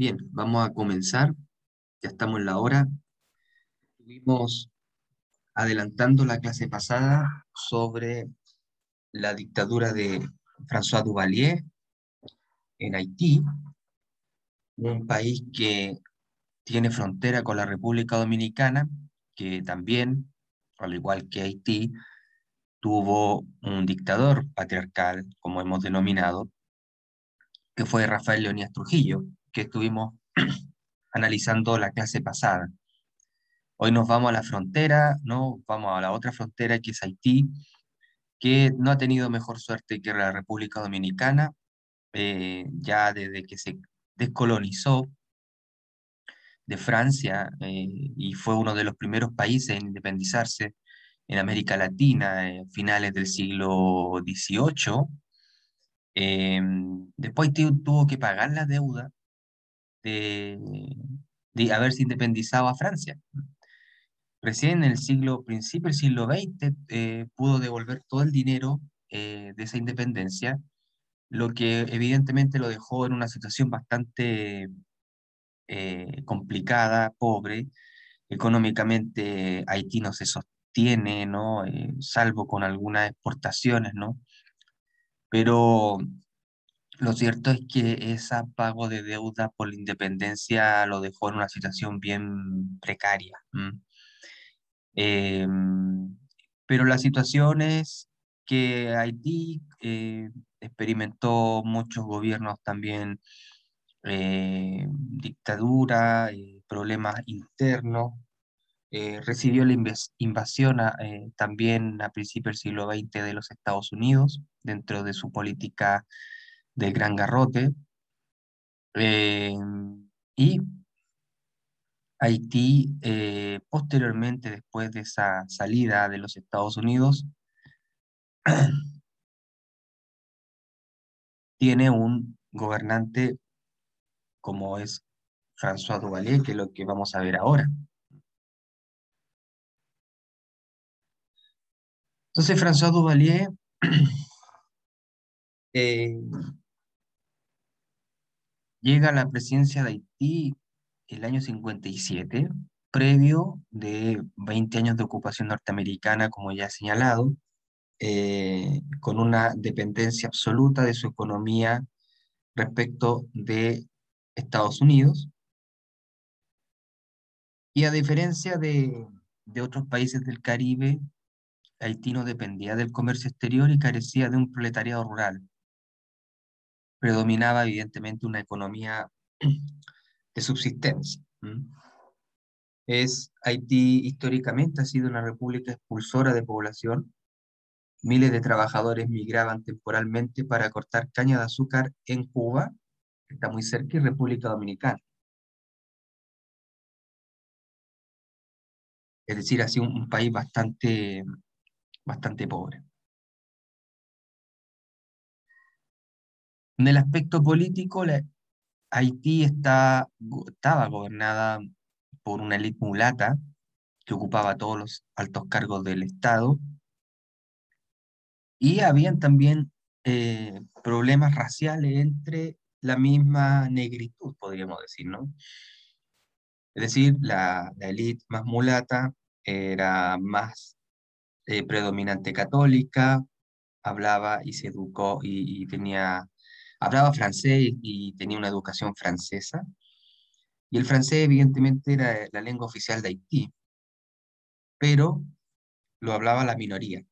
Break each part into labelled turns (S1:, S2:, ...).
S1: Bien, vamos a comenzar. Ya estamos en la hora. Estuvimos adelantando la clase pasada sobre la dictadura de François Duvalier en Haití, un país que tiene frontera con la República Dominicana, que también, al igual que Haití, tuvo un dictador patriarcal, como hemos denominado, que fue Rafael Leonidas Trujillo, que estuvimos analizando la clase pasada. Hoy nos vamos a la frontera, ¿no? Vamos a la otra frontera que es Haití, que no ha tenido mejor suerte que la República Dominicana, eh, ya desde que se descolonizó de Francia eh, y fue uno de los primeros países en independizarse en América Latina, en finales del siglo XVIII. Eh, después tuvo que pagar la deuda de, de haberse independizado a Francia. Recién en el siglo, principio del siglo XX, eh, pudo devolver todo el dinero eh, de esa independencia, lo que evidentemente lo dejó en una situación bastante eh, complicada, pobre. Económicamente Haití no se sostiene, ¿no? salvo con algunas exportaciones, ¿no? Pero lo cierto es que ese pago de deuda por la independencia lo dejó en una situación bien precaria. Em, pero la situación es que Haití eh, experimentó muchos gobiernos también, eh, dictadura, eh, problemas internos, recibió la invasión también a principios del siglo XX de los Estados Unidos dentro de su política del Gran Garrote. Eh, y Haití, eh, posteriormente, después de esa salida de los Estados Unidos, tiene un gobernante como es François Duvalier, que es lo que vamos a ver ahora. Entonces, François Duvalier eh, Llega la presidencia de Haití el año 57, previo de 20 años de ocupación norteamericana, como ya he señalado, eh, con una dependencia absoluta de su economía respecto de Estados Unidos. Y a diferencia de, de otros países del Caribe, Haití no dependía del comercio exterior y carecía de un proletariado rural predominaba evidentemente una economía de subsistencia. Es, Haití históricamente ha sido una república expulsora de población. Miles de trabajadores migraban temporalmente para cortar caña de azúcar en Cuba, que está muy cerca, y República Dominicana. Es decir, ha sido un, país bastante, bastante pobre. En el aspecto político, Haití está, estaba gobernada por una élite mulata que ocupaba todos los altos cargos del Estado y habían también eh, problemas raciales entre la misma negritud, podríamos decir, ¿no? Es decir, la, élite más mulata era más eh, predominante católica, hablaba y se educó y tenía hablaba francés y tenía una educación francesa. Y el francés evidentemente era la lengua oficial de Haití, pero lo hablaba la minoría.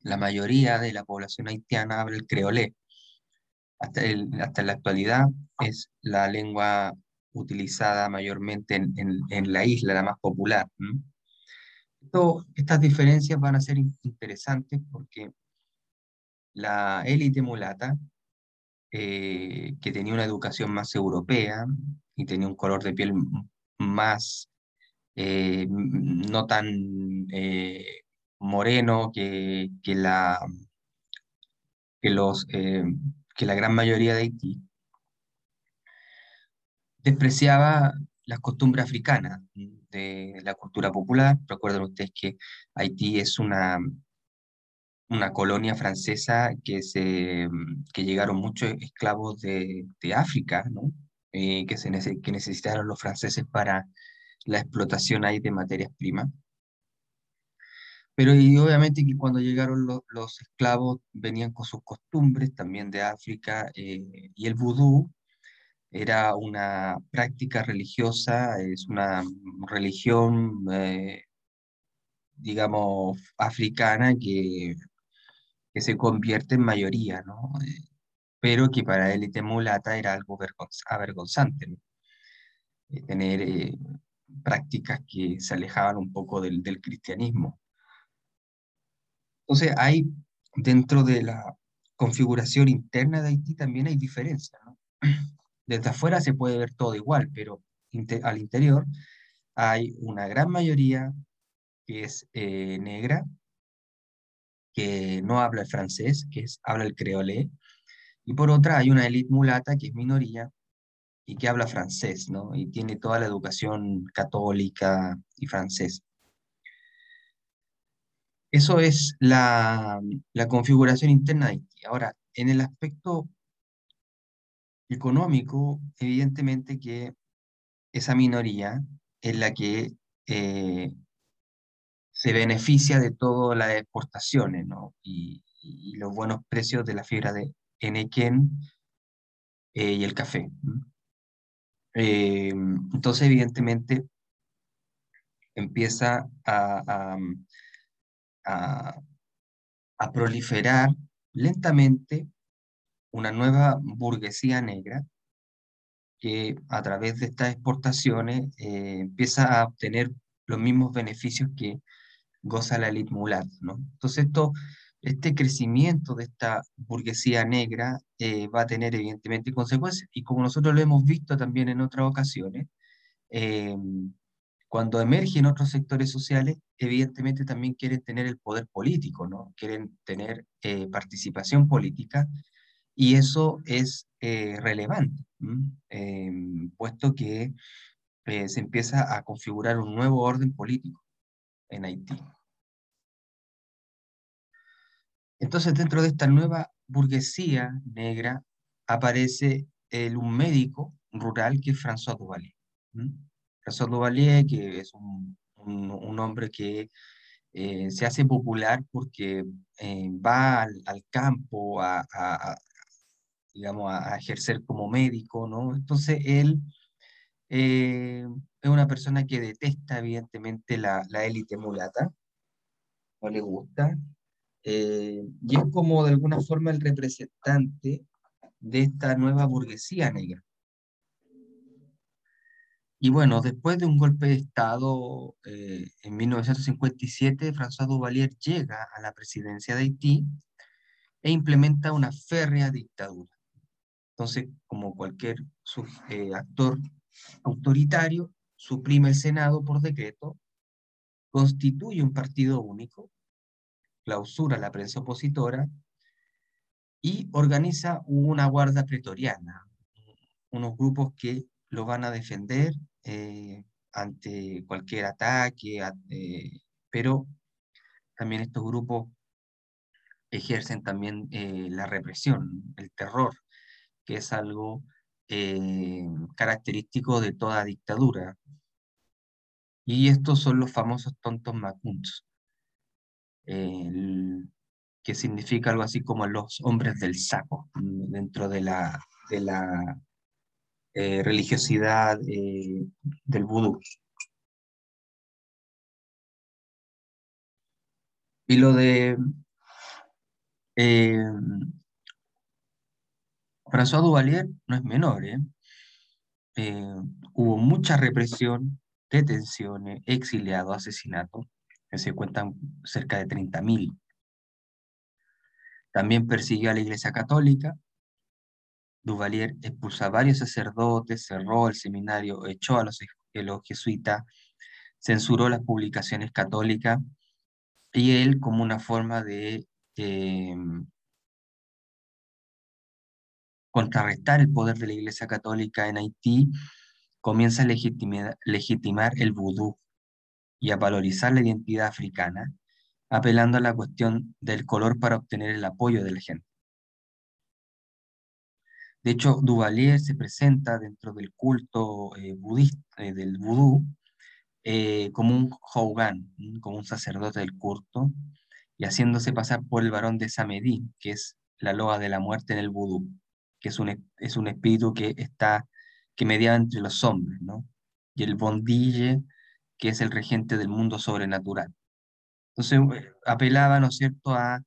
S1: La mayoría de la población haitiana habla el creolé. Hasta, hasta la actualidad es la lengua utilizada mayormente en, la isla, la más popular. estas diferencias van a ser interesantes porque la élite mulata eh, que tenía una educación más europea y tenía un color de piel más, eh, no tan eh, moreno que, que, la, que, los, que la gran mayoría de Haití, despreciaba las costumbres africanas de la cultura popular. Recuerden ustedes que Haití es una, una colonia francesa que, se, mm, que llegaron muchos esclavos de, de África, ¿no? eh, que, se que necesitaron los franceses para la explotación ahí de materias primas. Pero y obviamente que cuando llegaron los esclavos venían con sus costumbres también de África eh, y el vudú era una práctica religiosa, es una religión, eh, digamos, africana que, que se convierte en mayoría, ¿no? Eh, pero que para élite mulata era algo avergonzante, ¿no? tener prácticas que se alejaban un poco del, del cristianismo. Entonces, hay dentro de la configuración interna de Haití también hay diferencias. ¿no? Desde afuera se puede ver todo igual, pero al interior hay una gran mayoría que es eh, negra, que no habla el francés, que es, habla el creolé, y por otra hay una élite mulata que es minoría y que habla francés, ¿no? Y tiene toda la educación católica y francés. Eso es la, configuración interna de Haití. Ahora, en el aspecto económico, evidentemente que esa minoría es la que eh, se beneficia de todas las exportaciones ¿no? y, los buenos precios de la fibra de Enequén eh, y el café. Eh, entonces, evidentemente, empieza a, a, proliferar lentamente una nueva burguesía negra que a través de estas exportaciones eh, empieza a obtener los mismos beneficios que goza la elite mulata. ¿no? Entonces esto, este crecimiento de esta burguesía negra eh, va a tener evidentemente consecuencias y como nosotros lo hemos visto también en otras ocasiones, eh, cuando emergen otros sectores sociales, evidentemente también quieren tener el poder político, ¿no? Quieren tener eh, participación política y eso es eh, relevante, em, puesto que eh, se empieza a configurar un nuevo orden político en Haití. Entonces, dentro de esta nueva burguesía negra aparece el, un médico rural que es François Duvalier. François Duvalier, que es un, hombre que eh, se hace popular porque eh, va al, campo a, digamos, a, ejercer como médico, ¿no? Entonces él eh, es una persona que detesta evidentemente la, la élite mulata, no le gusta, y es como de alguna forma el representante de esta nueva burguesía negra. Y bueno, después de un golpe de Estado eh, en 1957, François Duvalier llega a la presidencia de Haití e implementa una férrea dictadura. Entonces, como cualquier eh, actor autoritario, suprime el Senado por decreto, constituye un partido único, clausura la prensa opositora y organiza una guardia pretoriana, unos grupos que lo van a defender eh, ante cualquier ataque, pero también estos grupos ejercen también eh, la represión, el terror, que es algo característico de toda dictadura. Y estos son los famosos tontos macuns, que significa algo así como los hombres del saco mm, dentro de la, de la eh, religiosidad eh, del vudú. Y lo de eh, François Duvalier no es menor. hubo mucha represión, detenciones, exiliados, asesinatos, que se cuentan cerca de 30.000. También persiguió a la Iglesia Católica, Duvalier expulsó a varios sacerdotes, cerró el seminario, echó a los, jesuitas, censuró las publicaciones católicas y él como una forma de em, contrarrestar el poder de la Iglesia Católica en Haití, comienza a legitimar el vudú y a valorizar la identidad africana, apelando a la cuestión del color para obtener el apoyo de la gente. De hecho, Duvalier se presenta dentro del culto eh, budista, eh, del vudú eh, como un Hougan, como un sacerdote del culto, y haciéndose pasar por el varón de Samedi, que es la loa de la muerte en el vudú, que es un, es un espíritu que está, que mediaba entre los hombres, ¿no? Y el Bondille, que es el regente del mundo sobrenatural. Entonces eh, apelaba, ¿no es cierto?, a,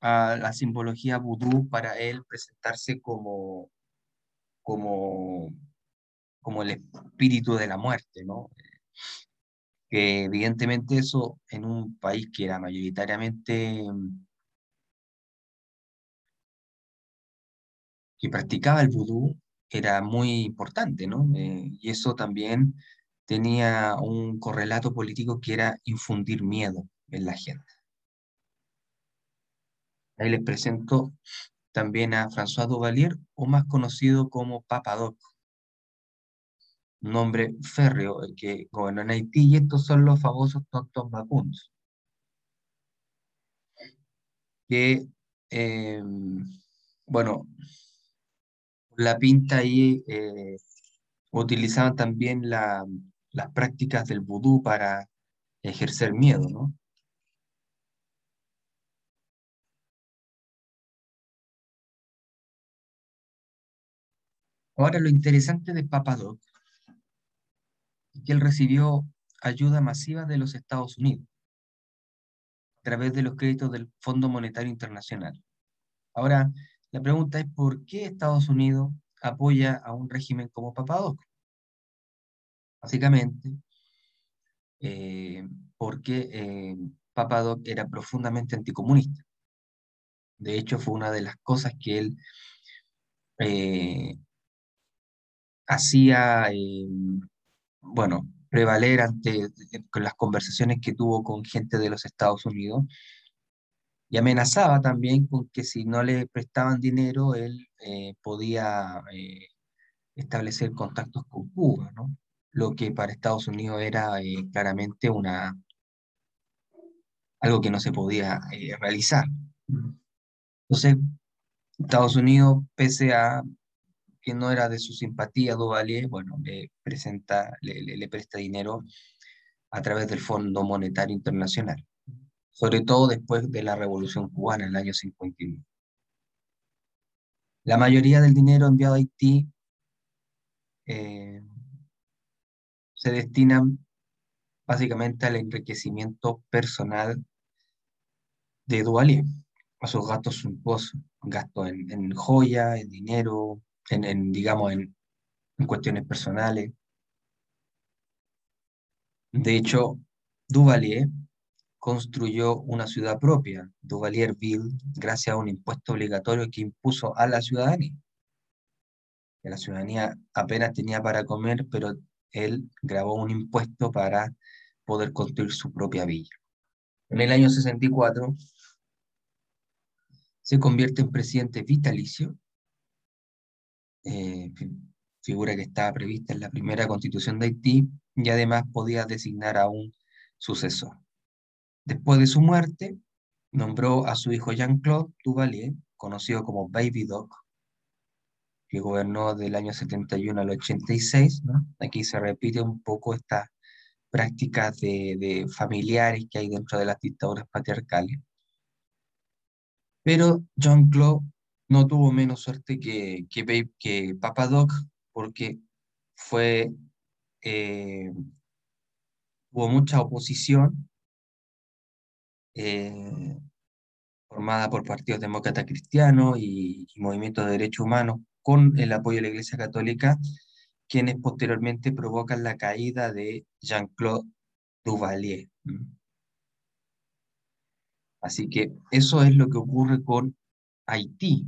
S1: a la simbología vudú para él presentarse como, como, como el espíritu de la muerte, ¿no? Que evidentemente eso en un país que era mayoritariamente que practicaba el vudú era muy importante, ¿no? Eh, y eso también tenía un correlato político que era infundir miedo en la gente. Ahí les presento también a François Duvalier, o más conocido como Papa Doc, un nombre férreo que gobernó en Haití, y estos son los famosos tontos macuns, que, em, bueno, la pinta ahí eh, utilizaban también las prácticas del vudú para ejercer miedo, ¿no? Ahora lo interesante de Papadoc es que él recibió ayuda masiva de los Estados Unidos a través de los créditos del Fondo Monetario Internacional. Ahora, la pregunta es ¿por qué Estados Unidos apoya a un régimen como Papadoc? Básicamente, eh, porque eh, Papadoc era profundamente anticomunista. De hecho, fue una de las cosas que él eh, hacía, bueno, prevaler ante las conversaciones que tuvo con gente de los Estados Unidos y amenazaba también con que si no le prestaban dinero, él eh, podía eh, establecer contactos con Cuba, ¿no? Lo que para Estados Unidos era eh, claramente una, algo que no se podía realizar. Entonces, Estados Unidos, pese a que no era de su simpatía Duvalier, bueno, le, presenta, le presta dinero a través del Fondo Monetario Internacional sobre todo después de la Revolución Cubana en el año 51. La mayoría del dinero enviado a Haití eh, se destina básicamente al enriquecimiento personal de Duvalier, a sus gastos suntuosos, gastos en, en joya, en dinero, en, digamos, en, en cuestiones personales. De hecho, Duvalier construyó una ciudad propia, Duvalierville, gracias a un impuesto obligatorio que impuso a la ciudadanía. La ciudadanía apenas tenía para comer, pero él grabó un impuesto para poder construir su propia villa. En el año 64 se convierte en presidente vitalicio, eh, figura que estaba prevista en la primera constitución de Haití, y además podía designar a un sucesor. Después de su muerte, nombró a su hijo Jean-Claude Duvalier, conocido como Baby Doc, que gobernó del año 71 al 86. Aquí se repite un poco estas prácticas de, familiares que hay dentro de las dictaduras patriarcales. Pero Jean-Claude no tuvo menos suerte que, que, que Papa Doc, porque fue, eh, hubo mucha oposición eh, formada por partidos demócratas cristianos y, movimientos de derechos humanos, con el apoyo de la Iglesia Católica, quienes posteriormente provocan la caída de Jean-Claude Duvalier. Así que eso es lo que ocurre con Haití.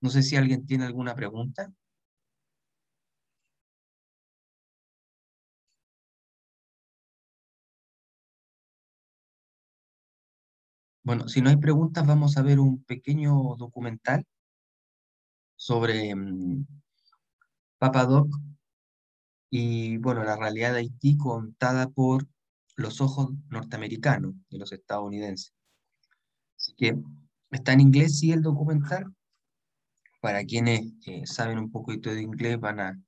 S1: No sé si alguien tiene alguna pregunta. Bueno, si no hay preguntas, vamos a ver un pequeño documental sobre mm, Papadoc y, bueno, la realidad de Haití contada por los ojos norteamericanos de los estadounidenses. Así que está en inglés, sí, el documental, para quienes eh, saben un poquito de inglés van a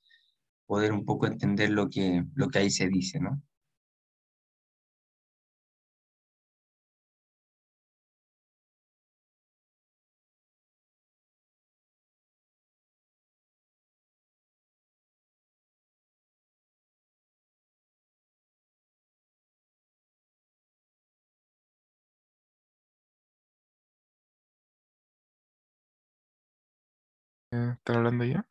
S1: poder un poco entender lo que, lo que ahí se dice, ¿no?
S2: ¿Están hablando ya?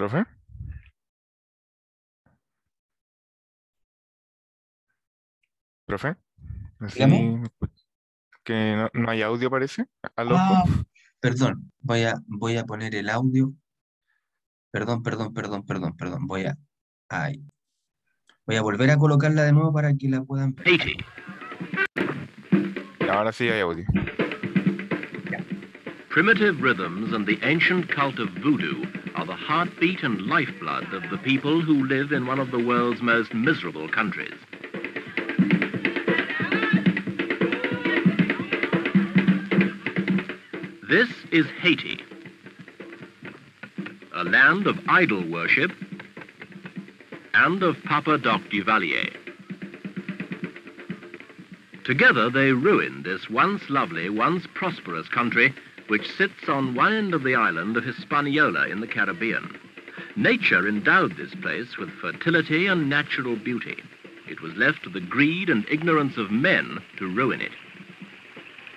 S2: ¿Profe? ¿Profe? Así que no, no hay audio parece. ¿Aló?
S1: Ah, perdón, voy a, voy a poner el audio. Perdón, perdón, perdón, perdón, perdón. Voy a, ahí. Voy a volver a colocarla de nuevo para que la puedan ver.
S3: Haiti.
S2: Ahora sí hay audio.
S3: Primitive rhythms and the ancient cult of voodoo are the heartbeat and lifeblood of the people who live in one of the world's most miserable countries. This is Haiti, a land of idol worship and of Papa Doc Duvalier. Together they ruined this once lovely, once prosperous country which sits on one end of the island of Hispaniola in the Caribbean. Nature endowed this place with fertility and natural beauty. It was left to the greed and ignorance of men to ruin it.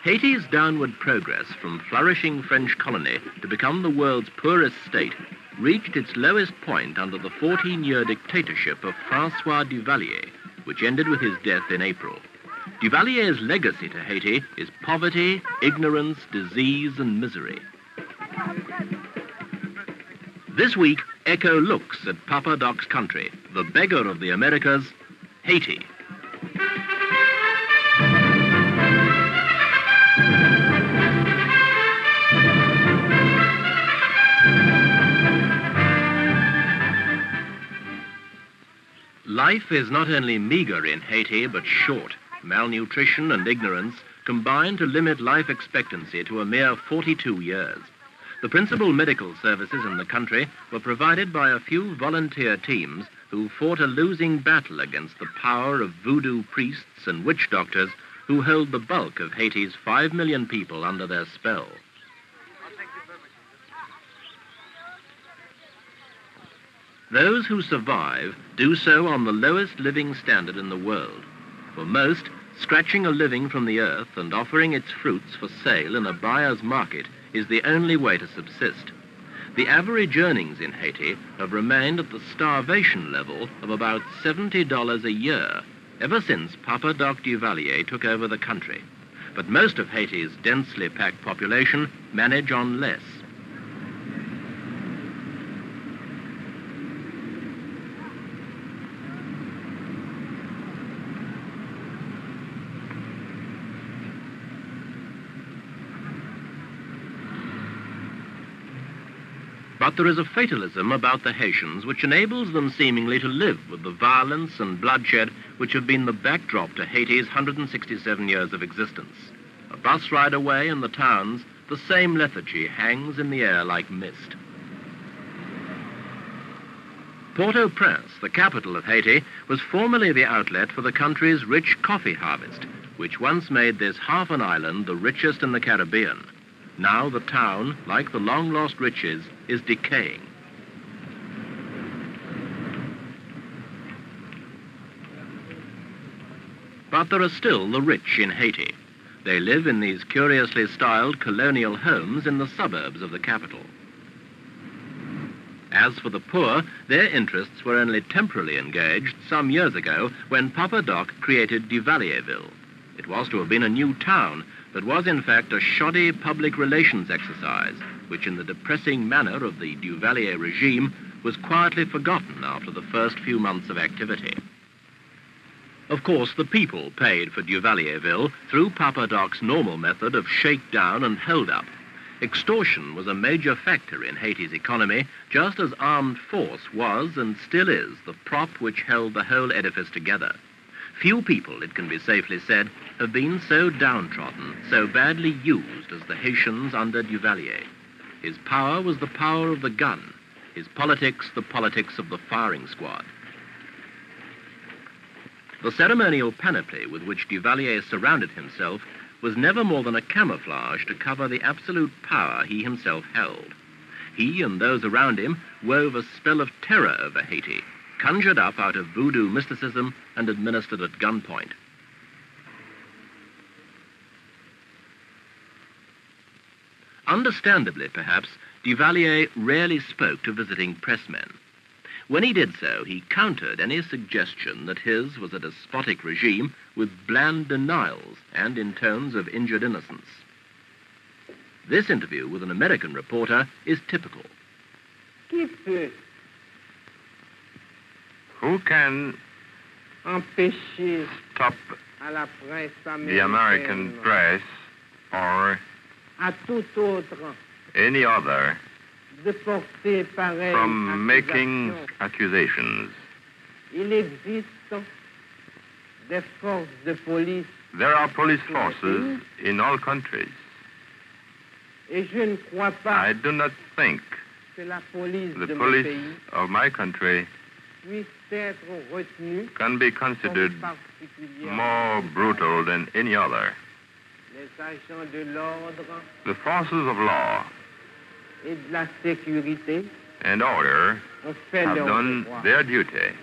S3: Haiti's downward progress from flourishing French colony to become the world's poorest state reached its lowest point under the 14-year dictatorship of Francois Duvalier, which ended with his death in April. Duvalier's legacy to Haiti is poverty, ignorance, disease, and misery. This week, Echo looks at Papa Doc's country, the beggar of the Americas, Haiti. Life is not only meager in Haiti, but short. Malnutrition and ignorance combine to limit life expectancy to a mere 42 years. The principal medical services in the country were provided by a few volunteer teams who fought a losing battle against the power of voodoo priests and witch doctors who held the bulk of Haiti's 5 million people under their spell. Those who survive do so on the lowest living standard in the world. For most, scratching a living from the earth and offering its fruits for sale in a buyer's market is the only way to subsist. The average earnings in Haiti have remained at the starvation level of about $70 a year ever since Papa Doc Duvalier took over the country. But most of Haiti's densely packed population manage on less. But there is a fatalism about the Haitians which enables them seemingly to live with the violence and bloodshed which have been the backdrop to Haiti's 167 years of existence. A bus ride away in the towns, the same lethargy hangs in the air like mist. Port-au-Prince, the capital of Haiti, was formerly the outlet for the country's rich coffee harvest, which once made this half an island the richest in the Caribbean. Now the town, like the long-lost riches, is decaying. But there are still the rich in Haiti. They live in these curiously styled colonial homes in the suburbs of the capital. As for the poor, their interests were only temporarily engaged some years ago when Papa Doc created Duvalierville. It was to have been a new town, but was in fact a shoddy public relations exercise, which in the depressing manner of the Duvalier regime was quietly forgotten after the first few months of activity. Of course, the people paid for Duvalierville through Papa Doc's normal method of shakedown and hold-up. Extortion was a major factor in Haiti's economy, just as armed force was and still is the prop which held the whole edifice together. Few people, it can be safely said, have been so downtrodden, so badly used as the Haitians under Duvalier. His power was the power of the gun, his politics the politics of the firing squad. The ceremonial panoply with which Duvalier surrounded himself was never more than a camouflage to cover the absolute power he himself held. He and those around him wove a spell of terror over Haiti, conjured up out of voodoo mysticism and administered at gunpoint. Understandably, perhaps, Duvalier rarely spoke to visiting pressmen. When he did so, he countered any suggestion that his was a despotic regime with bland denials and in tones of injured innocence. This interview with an American reporter is typical.
S4: Peut
S5: who can stop the American press or any other from making accusations? There are police forces in all countries. I do not think the police of my country can be considered more brutal than any other. The forces of law and order have done their duty.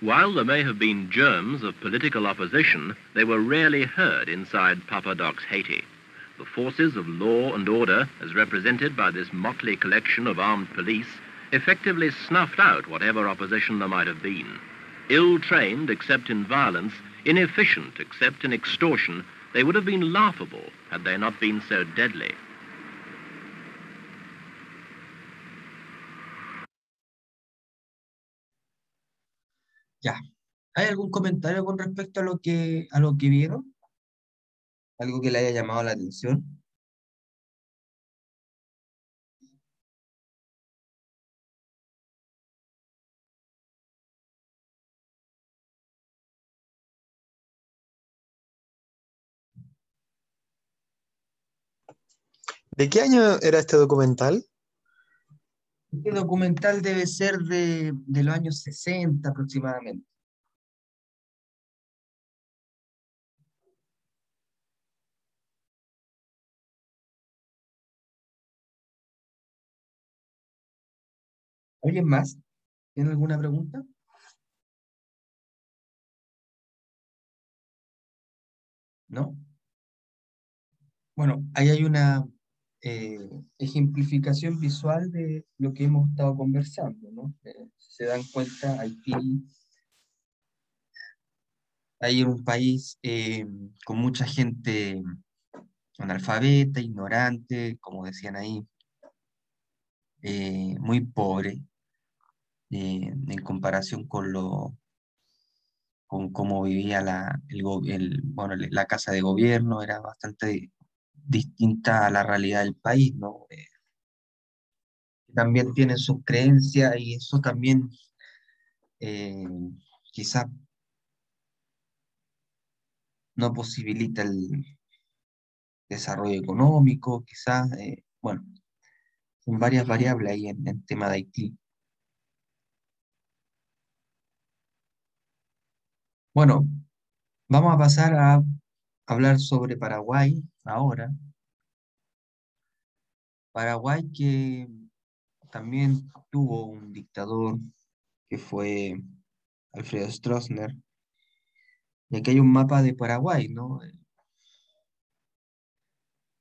S3: While there may have been germs of political opposition, they were rarely heard inside Papa Doc's Haiti. The forces of law and order, as represented by this motley collection of armed police, effectively snuffed out whatever opposition there might have been. Ill-trained except in violence, inefficient except in extortion, they would have been laughable had they not been so deadly.
S1: Ya. ¿Hay algún comentario con respecto a lo que, a lo que vieron? ¿Algo que le haya llamado la atención?
S6: ¿De qué año era este documental?
S1: Este documental debe ser de, los años 60 aproximadamente. ¿Alguien más? ¿Tiene alguna pregunta? ¿No? Bueno, ahí hay una eh, ejemplificación visual de lo que hemos estado conversando, ¿no? Eh, se dan cuenta, Haití hay un país eh, con mucha gente analfabeta, ignorante, como decían ahí, eh, muy pobre en comparación con lo con cómo vivía la, bueno, la casa de gobierno, era bastante distinta a la realidad del país, ¿no? Eh, también tienen sus creencias y eso también eh, quizá no posibilita el desarrollo económico, quizás, eh, bueno, son varias variables ahí en el tema de Haití. Bueno, vamos a pasar a hablar sobre Paraguay ahora. Paraguay que también tuvo un dictador que fue Alfredo Stroessner. Y aquí hay un mapa de Paraguay, ¿no?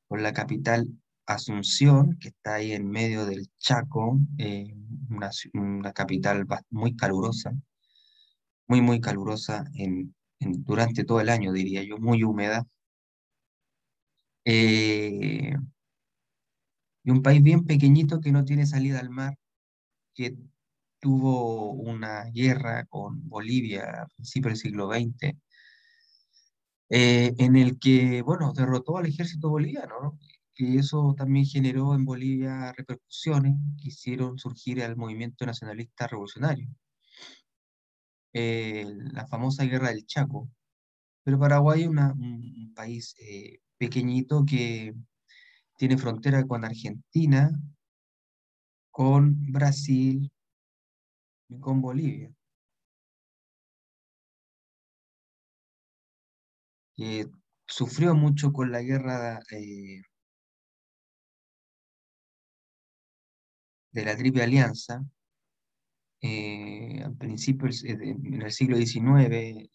S1: Con la capital Asunción, que está ahí en medio del Chaco, eh, una, una capital muy calurosa, muy, muy calurosa en, durante todo el año, diría yo, muy húmeda. Eh, y un país bien pequeñito que no tiene salida al mar, que tuvo una guerra con Bolivia a principios del siglo XX, eh, en el que, bueno, derrotó al ejército boliviano, ¿no? Que eso también generó en Bolivia repercusiones que hicieron surgir al movimiento nacionalista revolucionario, eh, la famosa Guerra del Chaco. Pero Paraguay es un, país eh, pequeñito que tiene frontera con Argentina, con Brasil y con Bolivia. que sufrió mucho con la guerra eh, de la Triple Alianza, eh, al principio de- en el siglo XIX,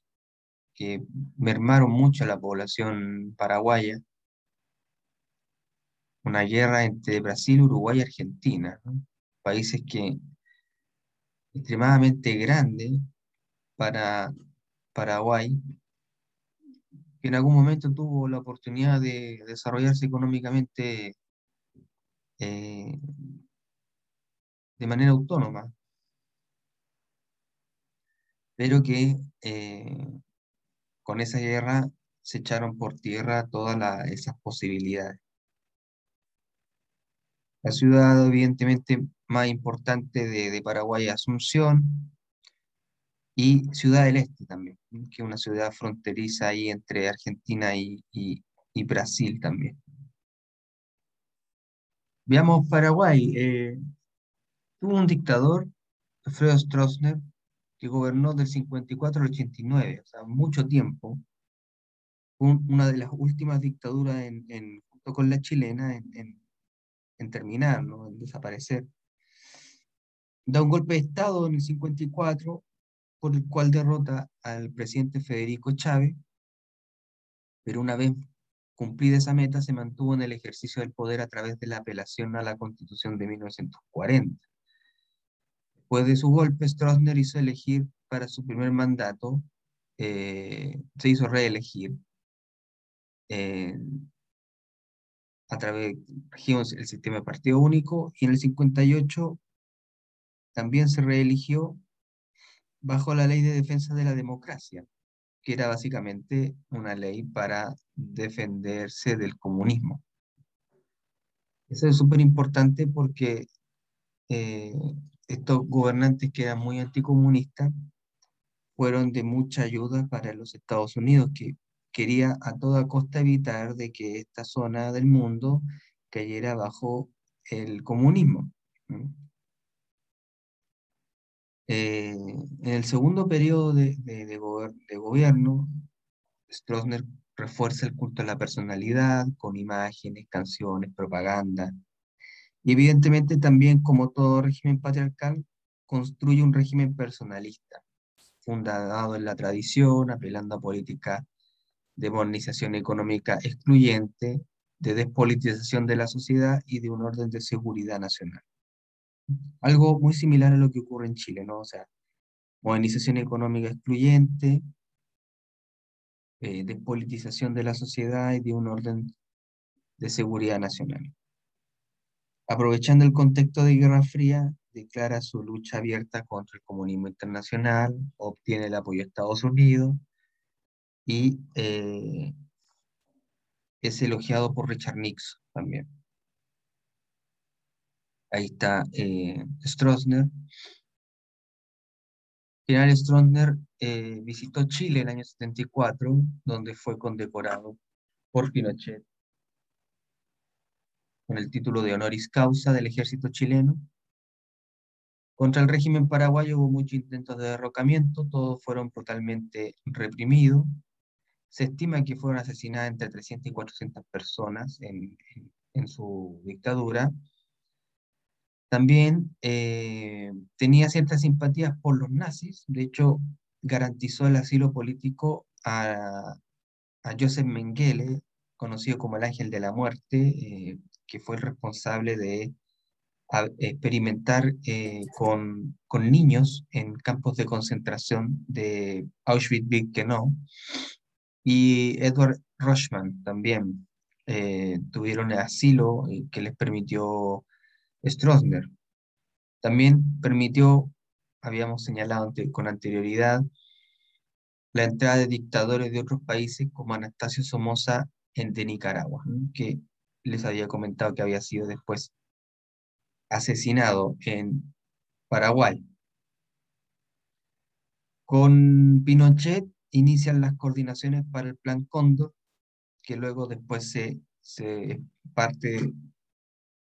S1: que mermaron mucho la población paraguaya, una guerra entre Brasil, Uruguay y Argentina. Países que extremadamente grandes para Paraguay, que en algún momento tuvo la oportunidad de desarrollarse económicamente eh, de manera autónoma, pero que eh, con esa guerra se echaron por tierra todas la- esas posibilidades. La ciudad, evidentemente, más importante de, Paraguay es Asunción y Ciudad del Este también, que es una ciudad fronteriza ahí entre Argentina y, y- y Brasil también. Veamos Paraguay. eh, tuvo un dictador, Alfredo Stroessner, que gobernó del 54 al 89, o sea, mucho tiempo. Un- una de las últimas dictaduras en, junto con la chilena en, en- en terminar, ¿no? En desaparecer. Da un golpe de Estado en el 54, por el cual derrota al presidente Federico Chávez, pero una vez cumplida esa meta, se mantuvo en el ejercicio del poder a través de la apelación a la Constitución de 1940. Después de su golpe, Stroessner hizo elegir para su primer mandato, eh, se hizo reelegir eh, a través del sistema de partido único y en el 58 también se reeligió bajo la ley de defensa de la democracia, que era básicamente una ley para defenderse del comunismo. Eso es súper importante porque eh, estos gobernantes que eran muy anticomunistas fueron de mucha ayuda para los Estados Unidos, que quería a toda costa evitar de que esta zona del mundo cayera bajo el comunismo. Eh, en el segundo periodo de, de gobierno, Stroessner refuerza el culto a la personalidad con imágenes, canciones, propaganda. Y evidentemente también, como todo régimen patriarcal, construye un régimen personalista, fundado en la tradición, apelando a políticas de modernización económica excluyente, de despolitización de la sociedad y de un orden de seguridad nacional. Algo muy similar a lo que ocurre en Chile, ¿no? O sea, modernización económica excluyente, eh, despolitización de la sociedad y de un orden de seguridad nacional. Aprovechando el contexto de Guerra Fría, declara su lucha abierta contra el comunismo internacional, obtiene el apoyo de Estados Unidos y eh, es elogiado por Richard Nixon también. Ahí está eh, Stroessner. General Stroessner eh, visitó Chile en el año 74, donde fue condecorado por Pinochet con el título de honoris causa del ejército chileno. Contra el régimen paraguayo hubo muchos intentos de derrocamiento, todos fueron brutalmente reprimidos. Se estima que fueron asesinadas entre 300 y 400 personas en, en- su dictadura. También eh, tenía ciertas simpatías por los nazis, de hecho garantizó el asilo político a, a Joseph Mengele, conocido como el Ángel de la Muerte, eh, que fue el responsable de experimentar eh, con, con niños en campos de concentración de Auschwitz-Birkenau, y Edward Rushman también eh, tuvieron el asilo eh, que les permitió Stroessner. También permitió, habíamos señalado ante- con anterioridad, la entrada de dictadores de otros países como Anastasio Somoza en, de Nicaragua, que les había comentado que había sido después asesinado en Paraguay. Con Pinochet inician las coordinaciones para el Plan Cóndor, que luego después se, se parte,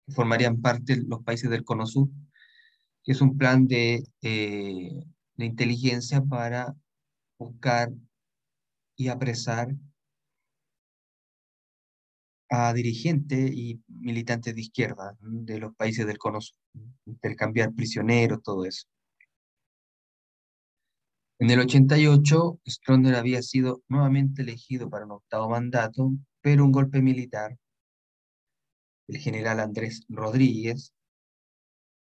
S1: formarían parte los países del Cono Sur, que es un plan de, eh, de inteligencia para buscar y apresar a dirigentes y militantes de izquierda ¿no? de los países del Cono intercambiar prisioneros, todo eso. En el 88, Stroessner había sido nuevamente elegido para un octavo mandato, pero un golpe militar, el general Andrés Rodríguez,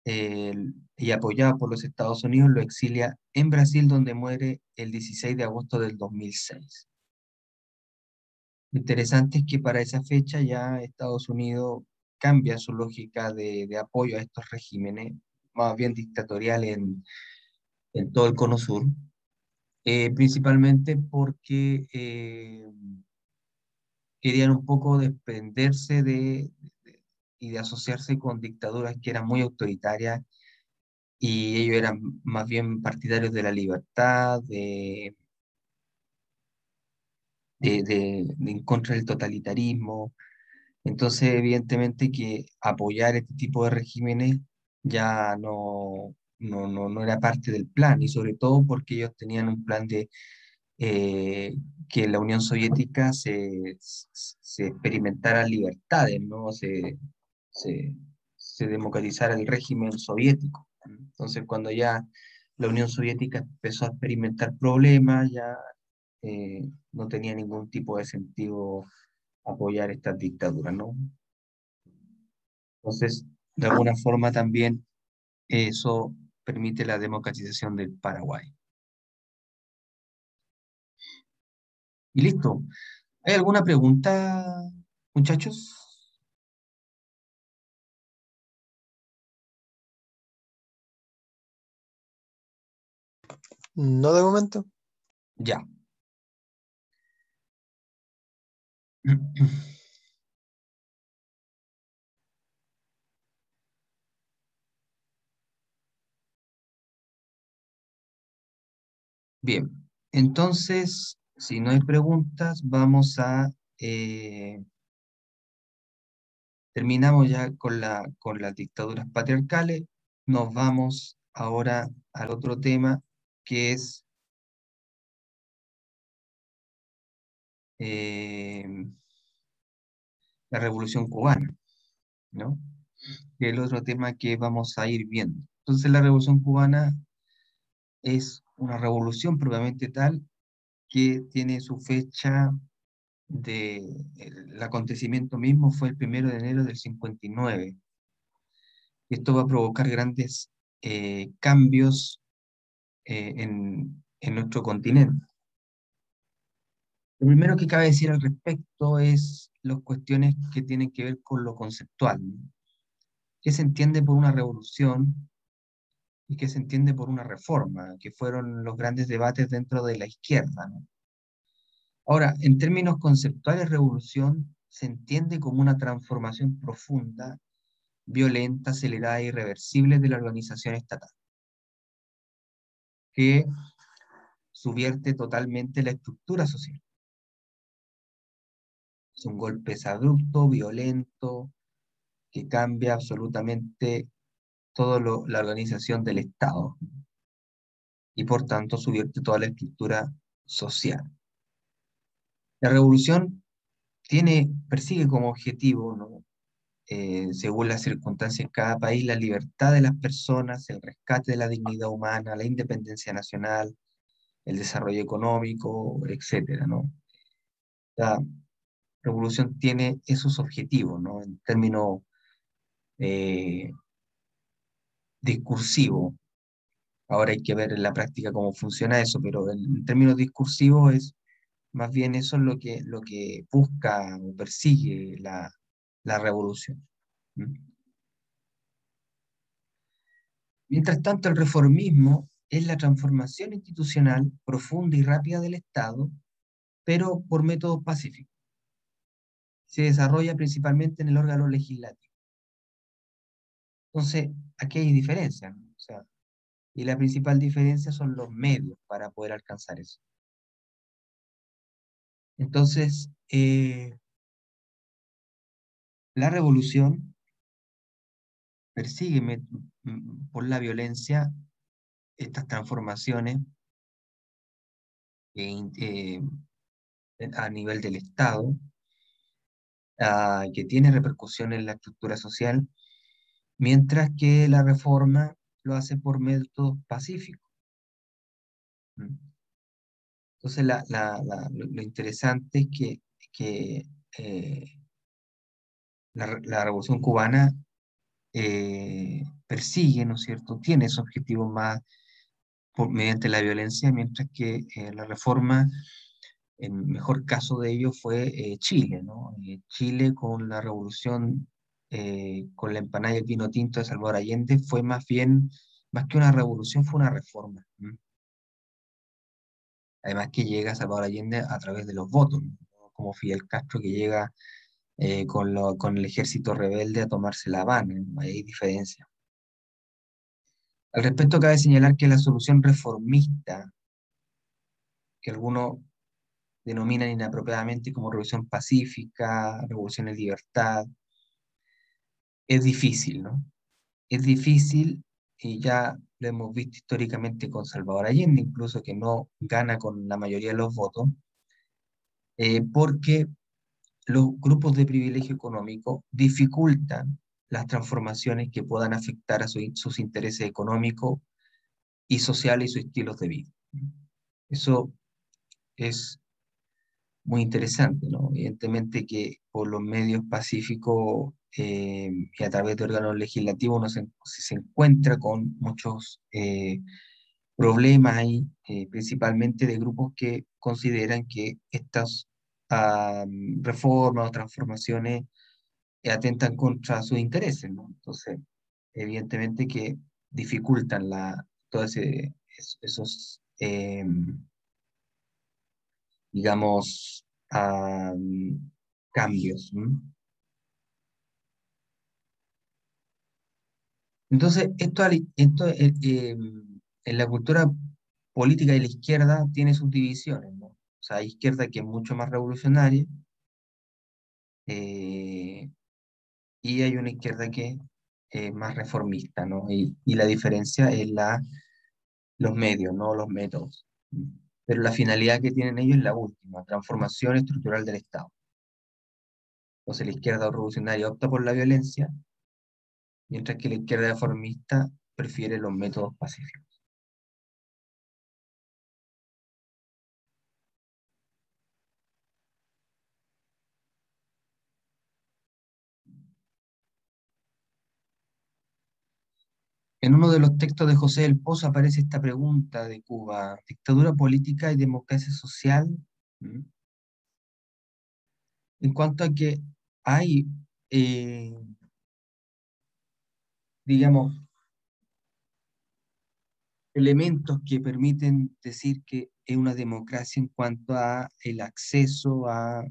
S1: y apoyado por los Estados Unidos, lo exilia en Brasil, donde muere el 16 de agosto del 2006. Lo interesante es que para esa fecha ya Estados Unidos cambia su lógica de, de apoyo a estos regímenes, más bien dictatoriales en, en todo el Cono Sur, eh, principalmente porque eh, querían un poco desprenderse de, de- y de asociarse con dictaduras que eran muy autoritarias y ellos eran más bien partidarios de la libertad, de, de, de- de en contra del totalitarismo. Entonces, evidentemente que apoyar este tipo de regímenes ya no, no, no, no era parte del plan, y sobre todo porque ellos tenían un plan de eh, que la Unión Soviética se, se experimentara libertades, ¿no? Se, se, se democratizara el régimen soviético. Entonces, cuando ya la Unión Soviética empezó a experimentar problemas, ya eh, no tenía ningún tipo de sentido apoyar estas dictaduras, ¿no? Entonces, de alguna forma también eso permite la democratización del Paraguay. Y listo. ¿Hay alguna pregunta, muchachos?
S6: No de momento.
S1: Ya. Bien, entonces, si no hay preguntas, vamos a... eh, terminamos ya con la, con las dictaduras patriarcales. Nos vamos ahora al otro tema, que es eh, la Revolución Cubana, ¿no? Es el otro tema que vamos a ir viendo. Entonces, la Revolución Cubana es una revolución propiamente tal que tiene su fecha de, el acontecimiento mismo fue el primero de enero del 59. Esto va a provocar grandes eh, cambios eh, en, en nuestro continente. Lo primero que cabe decir al respecto es las cuestiones que tienen que ver con lo conceptual. ¿Qué se entiende por una revolución y qué se entiende por una reforma? Que fueron los grandes debates dentro de la izquierda. Ahora, en términos conceptuales, revolución se entiende como una transformación profunda, violenta, acelerada e irreversible de la organización estatal, que subvierte totalmente la estructura social. Es un golpe abrupto, violento, que cambia absolutamente toda la organización del Estado y por tanto subvierte toda la estructura social. La revolución tiene, persigue como objetivo. Eh, según las circunstancias en cada país, la libertad de las personas, el rescate de la dignidad humana, la independencia nacional, el desarrollo económico, etcétera, ¿no? Revolución tiene esos objetivos, ¿no? En términos eh, discursivo. Ahora hay que ver en la práctica cómo funciona eso, pero en, términos discursivos es más bien eso es lo que, lo que busca o persigue la, la revolución. Mientras tanto, el reformismo es la transformación institucional profunda y rápida del Estado, pero por métodos pacíficos. Se desarrolla principalmente en el órgano legislativo. Entonces, aquí hay diferencias, ¿no? O sea, y la principal diferencia son los medios para poder alcanzar eso. Entonces, eh, la revolución persigue met- m- por la violencia estas transformaciones eh, a nivel del Estado, ah, que tiene repercusión en la estructura social, mientras que la reforma lo hace por métodos pacíficos. ¿Mm? Entonces, lo, interesante es que, eh, la revolución cubana eh, persigue, ¿no es cierto?, tiene esos objetivos más por, mediante la violencia, mientras que eh, la reforma, el mejor caso de ello fue eh, Chile, ¿no? Eh, Chile con la revolución, eh, con la empanada y el vino tinto de Salvador Allende, fue más bien, más que una revolución, fue una reforma. Además que llega Salvador Allende a través de los votos. Como Fidel Castro que llega con, lo- con el ejército rebelde a tomarse La Habana, ¿no? Hay diferencia. Al respecto, cabe señalar que la solución reformista, que algunos denominan inapropiadamente como revolución pacífica, revolución en libertad, es difícil, ¿no? Es difícil y ya lo hemos visto históricamente con Salvador Allende, incluso que no gana con la mayoría de los votos, eh, porque los grupos de privilegio económico dificultan las transformaciones que puedan afectar a su- sus intereses económicos y sociales y sus estilos de vida. Eso es muy interesante, ¿no? Evidentemente que por los medios pacíficos eh, y a través de órganos legislativos uno se, encuentra con muchos eh, problemas ahí, eh, principalmente de grupos que consideran que estas ah, reformas o transformaciones eh, atentan contra sus intereses, ¿no? Entonces, evidentemente que dificultan la, todos esos, em, digamos, ah, cambios. Entonces, esto, esto eh, eh, en la cultura política de la izquierda tiene sus divisiones. O sea, hay izquierda que es mucho más revolucionaria eh, y hay una izquierda que es más reformista, ¿no? Y, y la diferencia es la, los medios, no los métodos. Pero la finalidad que tienen ellos es la última, transformación estructural del Estado. Entonces la izquierda revolucionaria opta por la violencia, mientras que la izquierda reformista prefiere los métodos pacíficos. En uno de los textos de José del Pozo aparece esta pregunta de Cuba, dictadura política y democracia social. ¿Mm? En cuanto a que hay, eh, digamos, elementos que permiten decir que es una democracia en cuanto a el acceso a,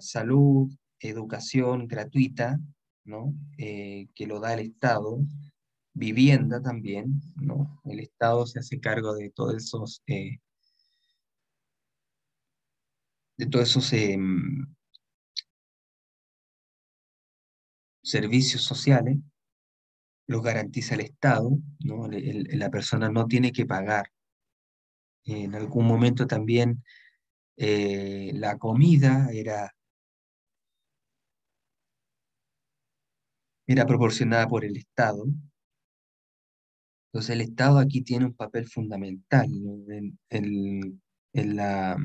S1: salud, educación gratuita, ¿no? Eh, que lo da el Estado, vivienda también, ¿no? El Estado se hace cargo de todos esos, eh, de todos esos em, servicios sociales, los garantiza el Estado, ¿no? La persona no tiene que pagar. En algún momento también eh, la comida era, era proporcionada por el Estado. Entonces el Estado aquí tiene un papel fundamental en la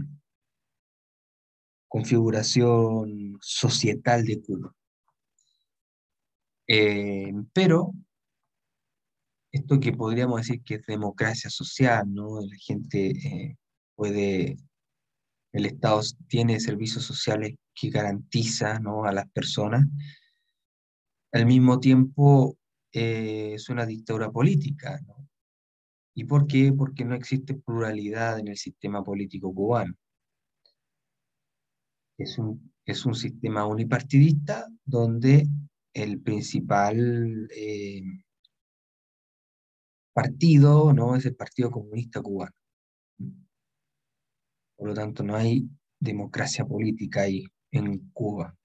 S1: configuración societal de Cuba. Eh, pero esto que podríamos decir que es democracia social, ¿no? La gente eh, puede, el Estado tiene servicios sociales que garantiza, ¿no? a las personas. Al mismo tiempo, eh, es una dictadura política, ¿no? ¿Y por qué? Porque no existe pluralidad en el sistema político cubano. Es un, es un sistema unipartidista donde el principal eh, partido ¿no? es el Partido Comunista Cubano. Por lo tanto, no hay democracia política ahí en Cuba.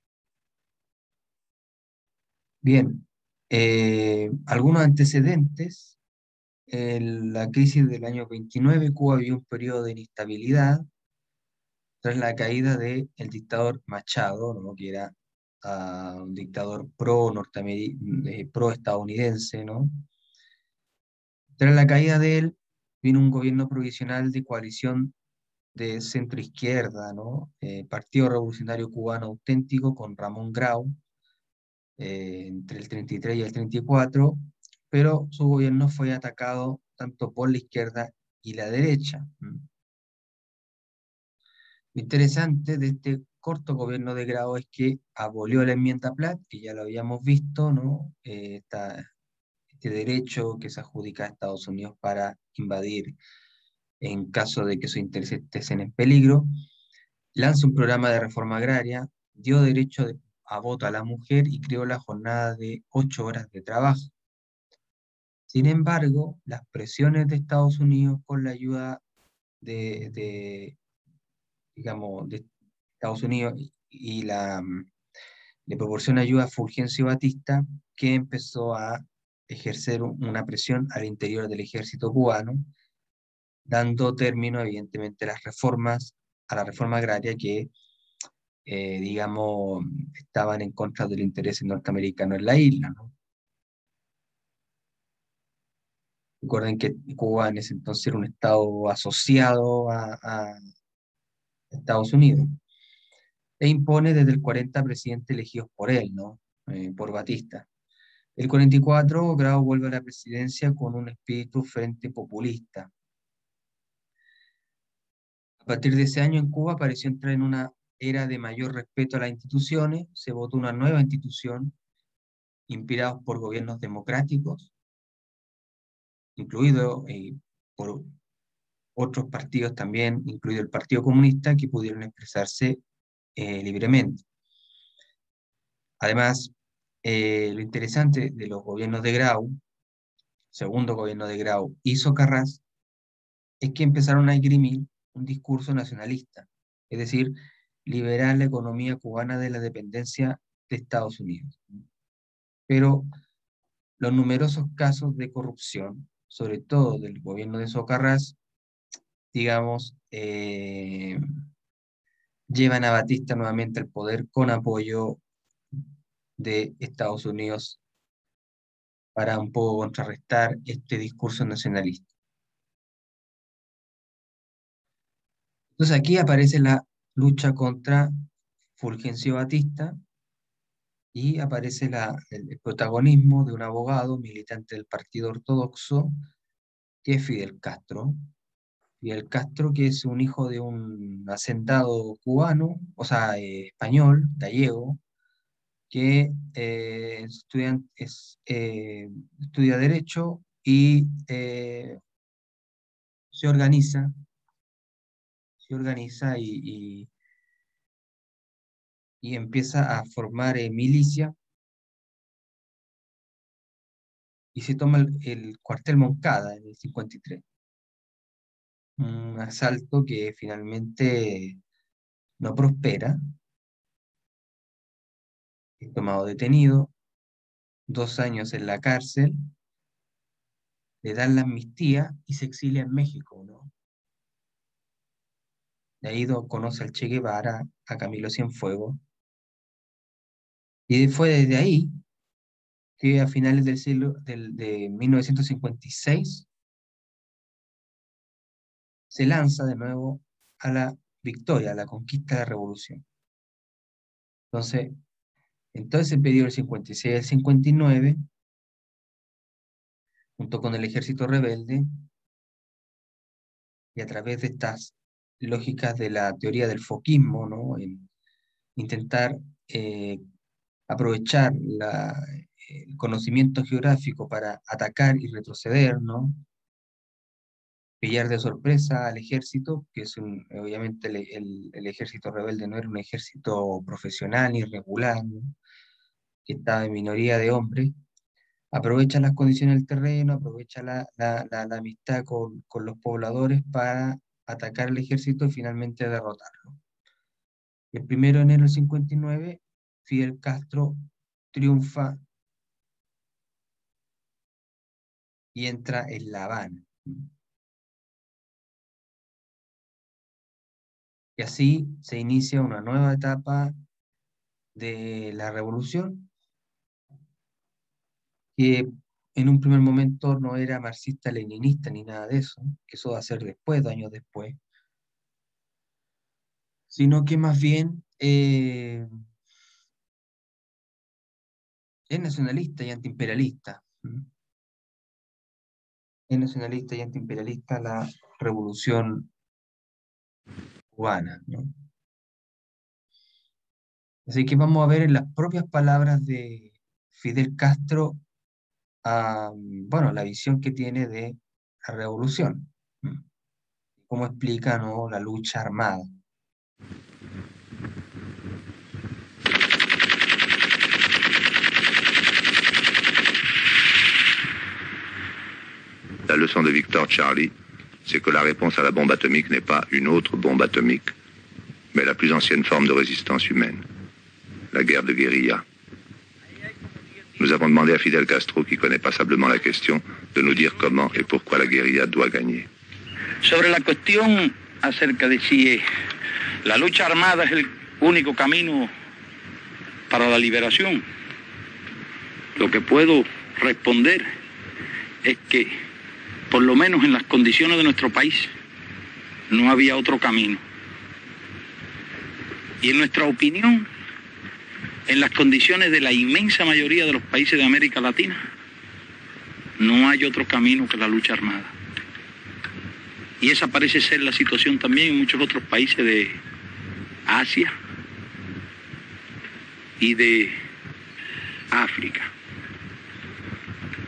S1: Bien, eh, algunos antecedentes. En la crisis del año 29, Cuba vivió un periodo de inestabilidad tras la caída del dictador Machado, ¿no? que era ah, un dictador pro-estadounidense, pro estadounidense ¿no? Tras la caída de él, vino un gobierno provisional de coalición de centro izquierda, ¿no? Eh, Partido Revolucionario Cubano Auténtico con Ramón Grau, eh, entre el 33 y el 34, pero su gobierno fue atacado tanto por la izquierda y la derecha. Lo interesante de este corto gobierno de Grau es que abolió la enmienda Platt, que ya lo habíamos visto, ¿no? Eh, este derecho que se adjudica a Estados Unidos para invadir en caso de que sus intereses estén en peligro, lanza un programa de reforma agraria, dio derecho a voto a la mujer y creó la jornada de ocho horas de trabajo. Sin embargo, las presiones de Estados Unidos con la ayuda de, de Estados Unidos y la le proporciona ayuda a Fulgencio Batista, que empezó a ejercer una presión al interior del ejército cubano, dando término, evidentemente, a las reformas, a la reforma agraria que, eh, digamos, estaban en contra del interés norteamericano en la isla. ¿no? Recuerden que Cuba en ese entonces era un estado asociado a, Estados Unidos. E impone desde el 40 presidentes elegidos por él, ¿no? Eh, por Batista. El 44, Grau vuelve a la presidencia con un espíritu frente populista. A partir de ese año en Cuba pareció entrar en una era de mayor respeto a las instituciones, se votó una nueva institución, inspirados por gobiernos democráticos, incluido eh, por otros partidos también, incluido el Partido Comunista, que pudieron expresarse eh, libremente. Además, eh, lo interesante de los gobiernos de Grau, segundo gobierno de Grau y Socarrás, es que empezaron a esgrimir un discurso nacionalista, es decir, liberar la economía cubana de la dependencia de Estados Unidos. Pero los numerosos casos de corrupción, sobre todo del gobierno de Socarrás, digamos, eh, llevan a Batista nuevamente al poder con apoyo de Estados Unidos para un poco contrarrestar este discurso nacionalista. Entonces aquí aparece la lucha contra Fulgencio Batista y aparece el, protagonismo de un abogado militante del Partido Ortodoxo, que es Fidel Castro. Fidel Castro, que es un hijo de un hacendado cubano, o sea, eh, español, gallego, que eh, eh, estudia Derecho y se organiza organiza y, y, empieza a formar eh, milicia y se toma el, cuartel Moncada en el 53. Un asalto que finalmente no prospera. Es tomado detenido, dos años en la cárcel, le dan la amnistía y se exilia en México, ¿no? Ahí conoce al Che Guevara, a Camilo Cienfuegos. Y fue desde ahí que a finales del siglo del, de 1956 se lanza de nuevo a la victoria, a la conquista de la revolución. Entonces, En todo ese periodo del 56 al 59, junto con el ejército rebelde, y a través de estas lógicas de la teoría del foquismo, ¿no? En intentar eh, aprovechar el conocimiento geográfico para atacar y retroceder, ¿no? pillar de sorpresa al ejército, que es un, obviamente el, ejército rebelde no era un ejército profesional ni regular, ¿no? que estaba en minoría de hombres, aprovecha las condiciones del terreno, aprovecha la amistad con, con, los pobladores para atacar al ejército y finalmente derrotarlo. El 1 de enero del 59, Fidel Castro triunfa y entra en La Habana. Y así se inicia una nueva etapa de la revolución, que en un primer momento no era marxista-leninista ni nada de eso, que eso va a ser después, dos años después, sino que más bien eh, es nacionalista y antiimperialista. Es nacionalista y antiimperialista la revolución cubana. ¿no? Así que vamos a ver en las propias palabras de Fidel Castro, bueno, la visión que tiene de la revolución, cómo explica ¿no? la lucha armada?
S7: La leçon de Victor Charlie, c'est que la réponse à la bombe atomique n'est pas une autre bombe atomique, mais la plus ancienne forme de résistance humaine, la guerre de guérilla. Nous avons demandé à Fidel Castro, qui connaît passablement la question, de nous dire comment et pourquoi la guérilla doit gagner.
S8: Sobre la cuestión acerca de si la lucha armada es el único camino para la liberación, lo que puedo responder es que por lo menos en las condiciones de nuestro país, no había otro camino. Y en nuestra opinión, en las condiciones de la inmensa mayoría de los países de América Latina, no hay otro camino que la lucha armada. Y esa parece ser la situación también en muchos otros países de Asia y de África.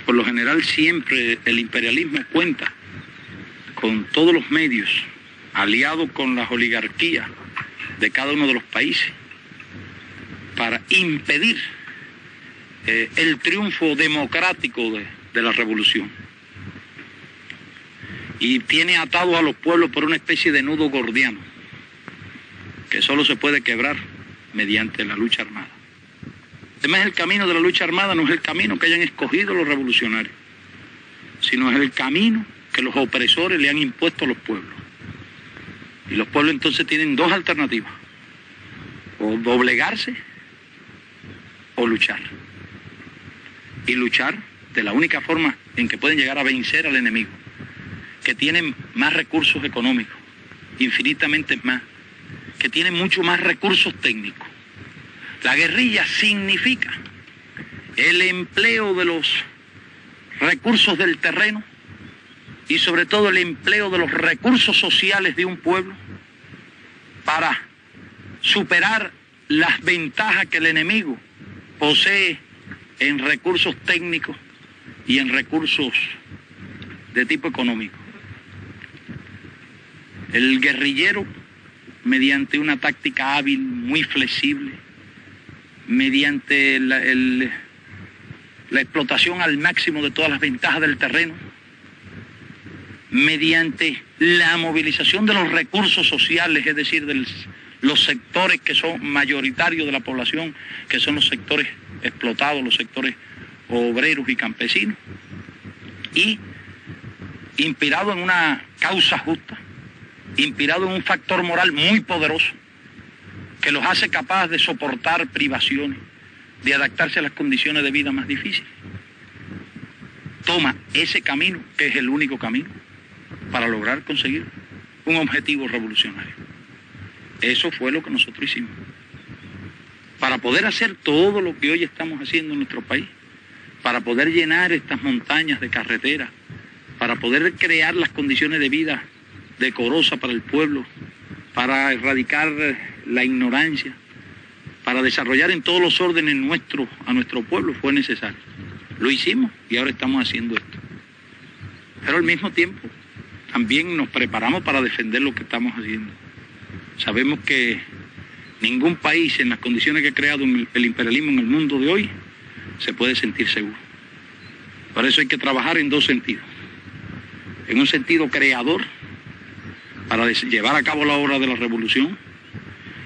S8: Por lo general siempre el imperialismo cuenta con todos los medios, aliado con las oligarquías de cada uno de los países, para impedir eh, el triunfo democrático de, de la revolución. Y tiene atado a los pueblos por una especie de nudo gordiano, que solo se puede quebrar mediante la lucha armada. Además, el camino de la lucha armada no es el camino que hayan escogido los revolucionarios, sino es el camino que los opresores le han impuesto a los pueblos. Y los pueblos entonces tienen dos alternativas, o doblegarse o luchar. Y luchar de la única forma en que pueden llegar a vencer al enemigo, que tienen más recursos económicos, infinitamente más, que tienen mucho más recursos técnicos la guerrilla significa el empleo de los recursos del terreno y sobre todo el empleo de los recursos sociales de un pueblo para superar las ventajas que el enemigo posee en recursos técnicos y en recursos de tipo económico. El guerrillero, mediante una táctica hábil, muy flexible, mediante la, explotación al máximo de todas las ventajas del terreno, mediante la movilización de los recursos sociales, es decir, de los sectores que son mayoritarios de la población, que son los sectores explotados, los sectores obreros y campesinos, y inspirado en una causa justa, inspirado en un factor moral muy poderoso, que los hace capaces de soportar privaciones, de adaptarse a las condiciones de vida más difíciles. Toma ese camino, que es el único camino, para lograr conseguir un objetivo revolucionario. Eso fue lo que nosotros hicimos. para poder hacer todo lo que hoy estamos haciendo en nuestro país, para poder llenar estas montañas de carreteras, para poder crear las condiciones de vida decorosas para el pueblo, para erradicar la ignorancia, para desarrollar en todos los órdenes nuestros a nuestro pueblo fue necesario. Lo hicimos y ahora estamos haciendo esto. Pero al mismo tiempo también nos preparamos para defender lo que estamos haciendo. Sabemos que ningún país en las condiciones que ha creado el imperialismo en el mundo de hoy se puede sentir seguro. Por eso hay que trabajar en dos sentidos. En un sentido creador, para llevar a cabo la obra de la revolución,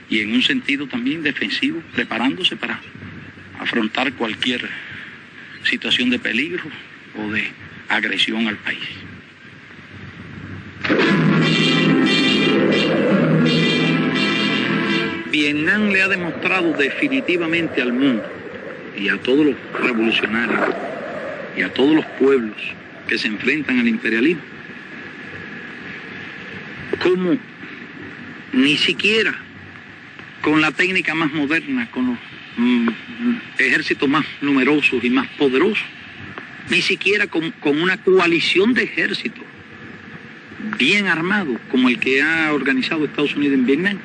S8: y en un sentido también defensivo, preparándose para afrontar cualquier situación de peligro o de agresión al país. Vietnam le ha demostrado definitivamente al mundo y a todos los revolucionarios y a todos los pueblos que se enfrentan al imperialismo cómo ni siquiera con la técnica más moderna, con los mm, ejércitos más numerosos y más poderosos, ni siquiera con, con una coalición de ejércitos bien armados como el que ha organizado Estados Unidos en Vietnam,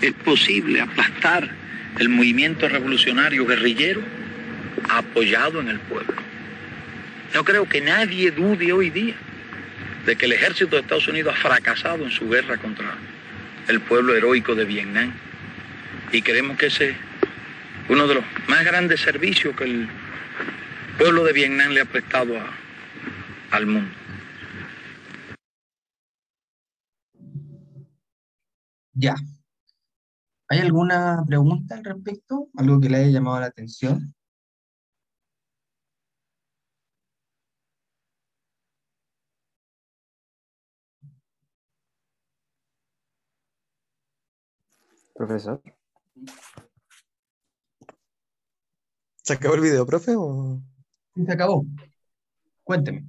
S8: es posible aplastar el movimiento revolucionario guerrillero apoyado en el pueblo. Yo creo que nadie dude hoy día de que el ejército de Estados Unidos ha fracasado en su guerra contra el pueblo heroico de Vietnam. Y creemos que ese es uno de los más grandes servicios que el pueblo de Vietnam le ha prestado al mundo.
S1: Ya. ¿Hay alguna pregunta al respecto? ¿Algo que le haya llamado la atención?
S6: Profesor. ¿Se acabó el video, profe? O...
S1: Sí, se acabó. Cuénteme.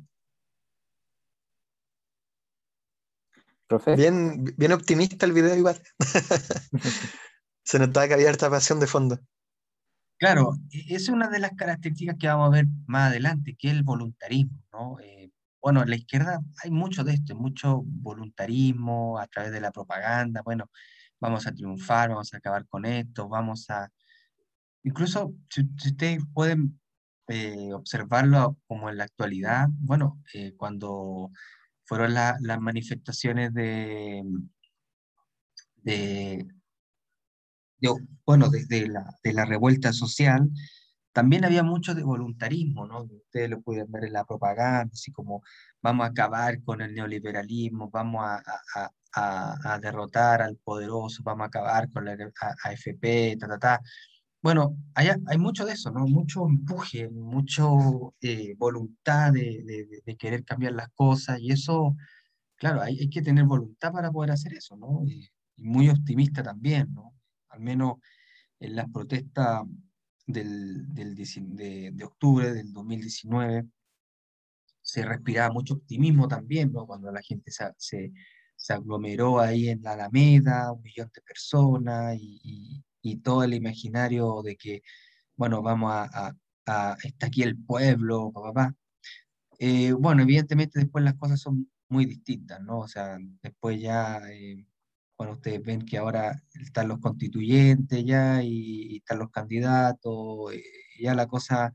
S6: Profe. Bien, bien optimista el video igual. se notaba que había harta pasión de fondo.
S1: Claro, esa es una de las características que vamos a ver más adelante, que es el voluntarismo, ¿no? Eh, bueno, en la izquierda hay mucho de esto, mucho voluntarismo a través de la propaganda, bueno, vamos a triunfar, vamos a acabar con esto, vamos a... Incluso si, ustedes pueden eh, observarlo como en la actualidad, bueno, eh, cuando fueron las manifestaciones de, de, bueno, desde la, de la revuelta social, también había mucho de voluntarismo, ¿no? Ustedes lo pueden ver en la propaganda, así como vamos a acabar con el neoliberalismo, vamos a, a, derrotar al poderoso, vamos a acabar con la AFP, ta, ta, ta. Bueno, hay, hay mucho de eso, ¿no? Mucho empuje, mucho eh, voluntad de, de, querer cambiar las cosas y eso, claro, hay, hay que tener voluntad para poder hacer eso, ¿no? Y, muy optimista también, ¿no? Al menos en las protestas del, del de, de, octubre del 2019 se respiraba mucho optimismo también, ¿no? Cuando la gente se, se se aglomeró ahí en la Alameda, un millón de personas y, todo el imaginario de que, bueno, vamos a, a, está aquí el pueblo, papá. Eh, bueno, evidentemente después las cosas son muy distintas, ¿no? O sea, después ya, eh, bueno, ustedes ven que ahora están los constituyentes ya y, están los candidatos, eh, ya la cosa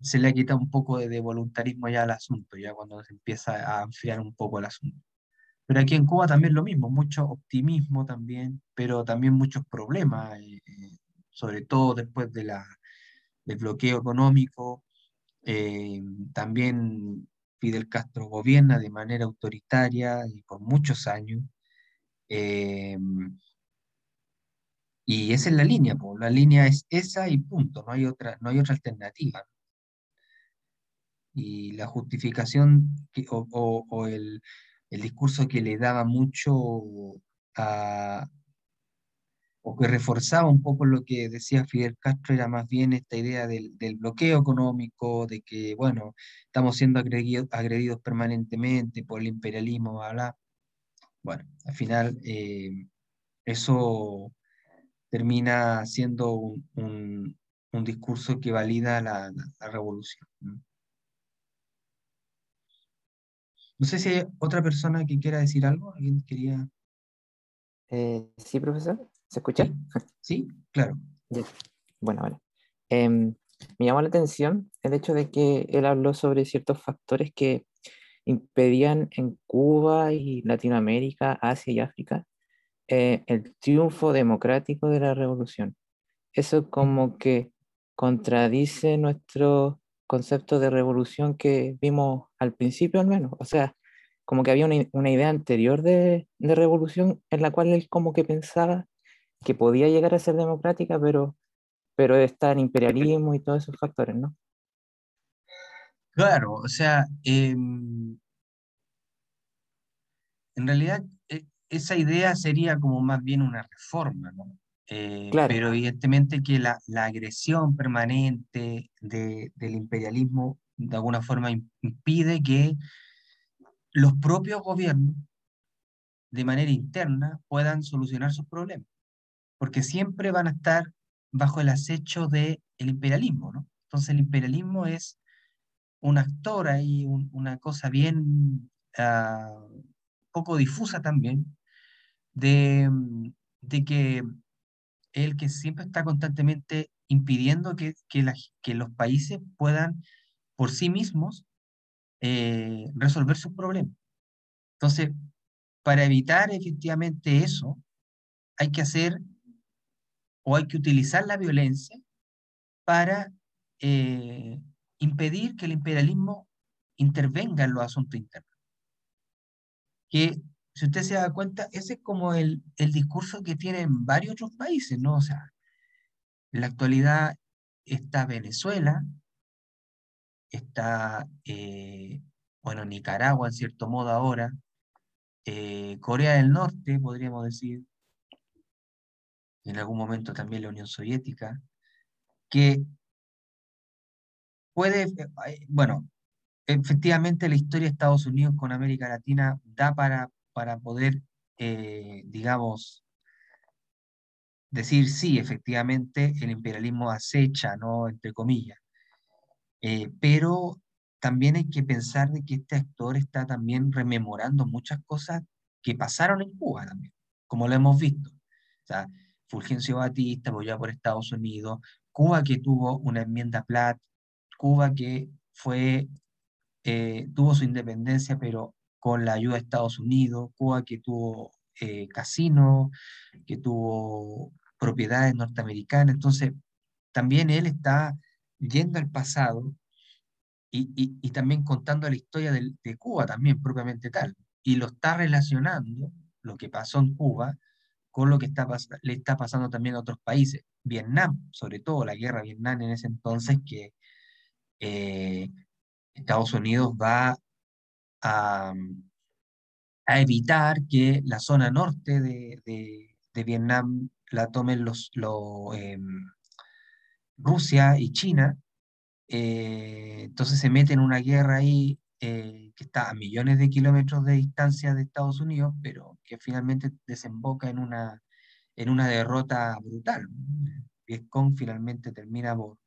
S1: se le ha quitado un poco de, de, voluntarismo ya al asunto, ya cuando se empieza a enfriar un poco el asunto. Pero aquí en Cuba también lo mismo, mucho optimismo también, pero también muchos problemas, eh, eh, sobre todo después de la, del bloqueo económico. Eh, también Fidel Castro gobierna de manera autoritaria y por muchos años. Y esa es la línea, la línea es esa y punto, no hay otra, no hay otra alternativa. Y la justificación o el, el discurso que le daba mucho a, o que reforzaba un poco lo que decía Fidel Castro era más bien esta idea del, bloqueo económico, de que, bueno, estamos siendo agredidos, agredidos permanentemente por el imperialismo, bla, bla. Bueno, al final eh, eso termina siendo un, un, un discurso que valida la, la, la revolución. ¿no? Sé si hay otra persona que quiera decir algo. ¿Alguien quería?
S9: Eh, sí, profesor, ¿se escucha?
S1: Sí, claro.
S9: Bueno, vale. Em, me llamó la atención el hecho de que él habló sobre ciertos factores que impedían en Cuba y Latinoamérica, Asia y África eh, el triunfo democrático de la revolución. Eso como que contradice nuestro concepto de revolución que vimos al principio al menos. O sea, como que había una, una idea anterior de, de revolución en la cual él como que pensaba que podía llegar a ser democrática, pero, pero está el imperialismo y todos esos factores, ¿no?
S1: Claro, o sea, em, en realidad e- esa idea sería como más bien una reforma, ¿no? Eh,
S9: Claro.
S1: pero evidentemente que la, la agresión permanente de- del imperialismo de alguna forma im- impide que los propios gobiernos de manera interna puedan solucionar sus problemas, porque siempre van a estar bajo el acecho del imperialismo, ¿no? Entonces el imperialismo es un actor ahí, un- una cosa bien ah, poco difusa también, de, mm, de que el que siempre está constantemente impidiendo que, que los países puedan por sí mismos eh, resolver sus problemas. Entonces, para evitar efectivamente eso, hay que hacer o hay que utilizar la violencia para eh, impedir que el imperialismo intervenga en los asuntos internos. Que, si usted se da cuenta, ese es como el, el discurso que tienen varios otros países, ¿no? O sea, en la actualidad está Venezuela, está, eh, bueno, Nicaragua en cierto modo ahora, eh, Corea del Norte, podríamos decir, en algún momento también la Unión Soviética, que puede, eh, bueno, efectivamente la historia de Estados Unidos con América Latina da para, para poder, eh, digamos, decir sí, efectivamente el imperialismo acecha, ¿no? Entre comillas. Eh, pero también hay que pensar de que este actor está también rememorando muchas cosas que pasaron en Cuba también, como lo hemos visto. O sea, Fulgencio Batista apoyado por Estados Unidos, Cuba que tuvo una enmienda Platt, Cuba que fue, eh, tuvo su independencia, pero con la ayuda de Estados Unidos, Cuba que tuvo eh, casinos, que tuvo propiedades norteamericanas, entonces también él está yendo al pasado y, y- también contando la historia de Cuba también propiamente tal, y lo está relacionando, lo que pasó en Cuba, con lo que está, le está pasando también a otros países. Vietnam, sobre todo la guerra Vietnam en ese entonces, que eh, Estados Unidos va a, a evitar que la zona norte de, Vietnam la tomen los, lo, em, Rusia y China. eh, entonces se mete en una guerra ahí eh, que está a millones de kilómetros de distancia de Estados Unidos, pero que finalmente desemboca en una, en una derrota brutal. Vietcong finalmente termina por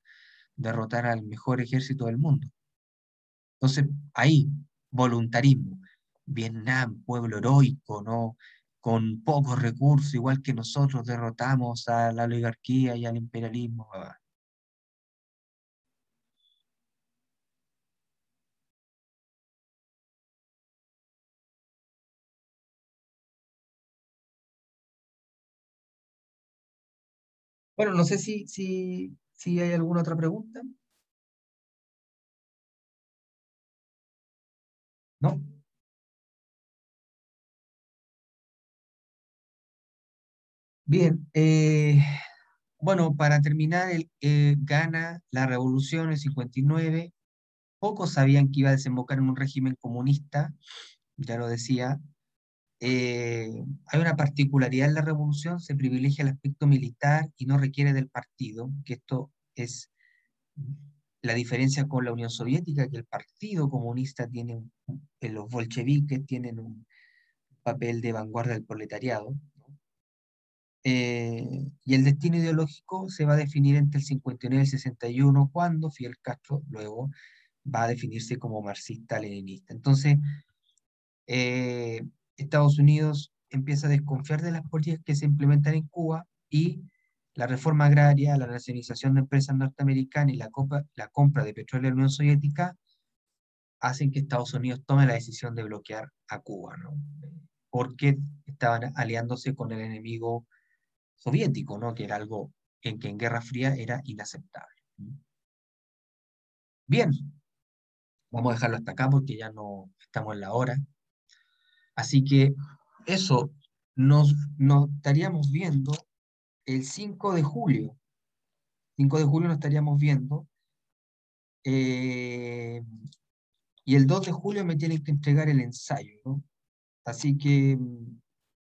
S1: derrotar al mejor ejército del mundo. Entonces, ahí, voluntarismo. Vietnam, pueblo heroico, ¿no? Con pocos recursos, igual que nosotros derrotamos a la oligarquía y al imperialismo. Bueno, no sé si, si, si hay alguna otra pregunta. ¿No? Bien, eh, bueno, para terminar, el, eh, gana la revolución en el 59. Pocos sabían que iba a desembocar en un régimen comunista, ya lo decía. Eh, hay una particularidad en la revolución, se privilegia el aspecto militar y no requiere del partido, que esto es la diferencia con la Unión Soviética, que el Partido Comunista tiene, eh, los bolcheviques tienen un papel de vanguardia del proletariado, ¿no? eh, y el destino ideológico se va a definir entre el 59 y el 61, cuando Fidel Castro luego va a definirse como marxista-leninista. Entonces, eh, Estados Unidos empieza a desconfiar de las políticas que se implementan en Cuba y la reforma agraria, la nacionalización de empresas norteamericanas y la compra, de petróleo de la Unión Soviética hacen que Estados Unidos tome la decisión de bloquear a Cuba, ¿no? porque estaban aliándose con el enemigo soviético, ¿no? que era algo en que en Guerra Fría era inaceptable. Bien, vamos a dejarlo hasta acá porque ya no estamos en la hora. Así que eso nos, nos estaríamos viendo el 5 de julio. 5 de julio nos estaríamos viendo. Eh, y el 2 de julio me tienen que entregar el ensayo, ¿no? Así que,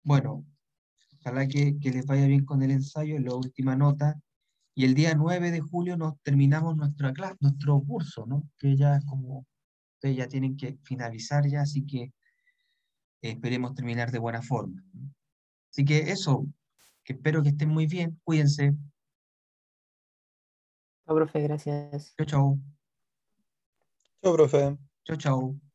S1: bueno, ojalá que, les vaya bien con el ensayo, la última nota. Y el día 9 de julio nos terminamos nuestra clase, nuestro curso, ¿no? Que ya es como, ustedes ya tienen que finalizar ya, así que esperemos terminar de buena forma. Así que eso, que espero que estén muy bien, cuídense.
S9: Chao, profe, gracias.
S1: Chao, chao.
S6: Chao, profe.
S1: Chao, chao.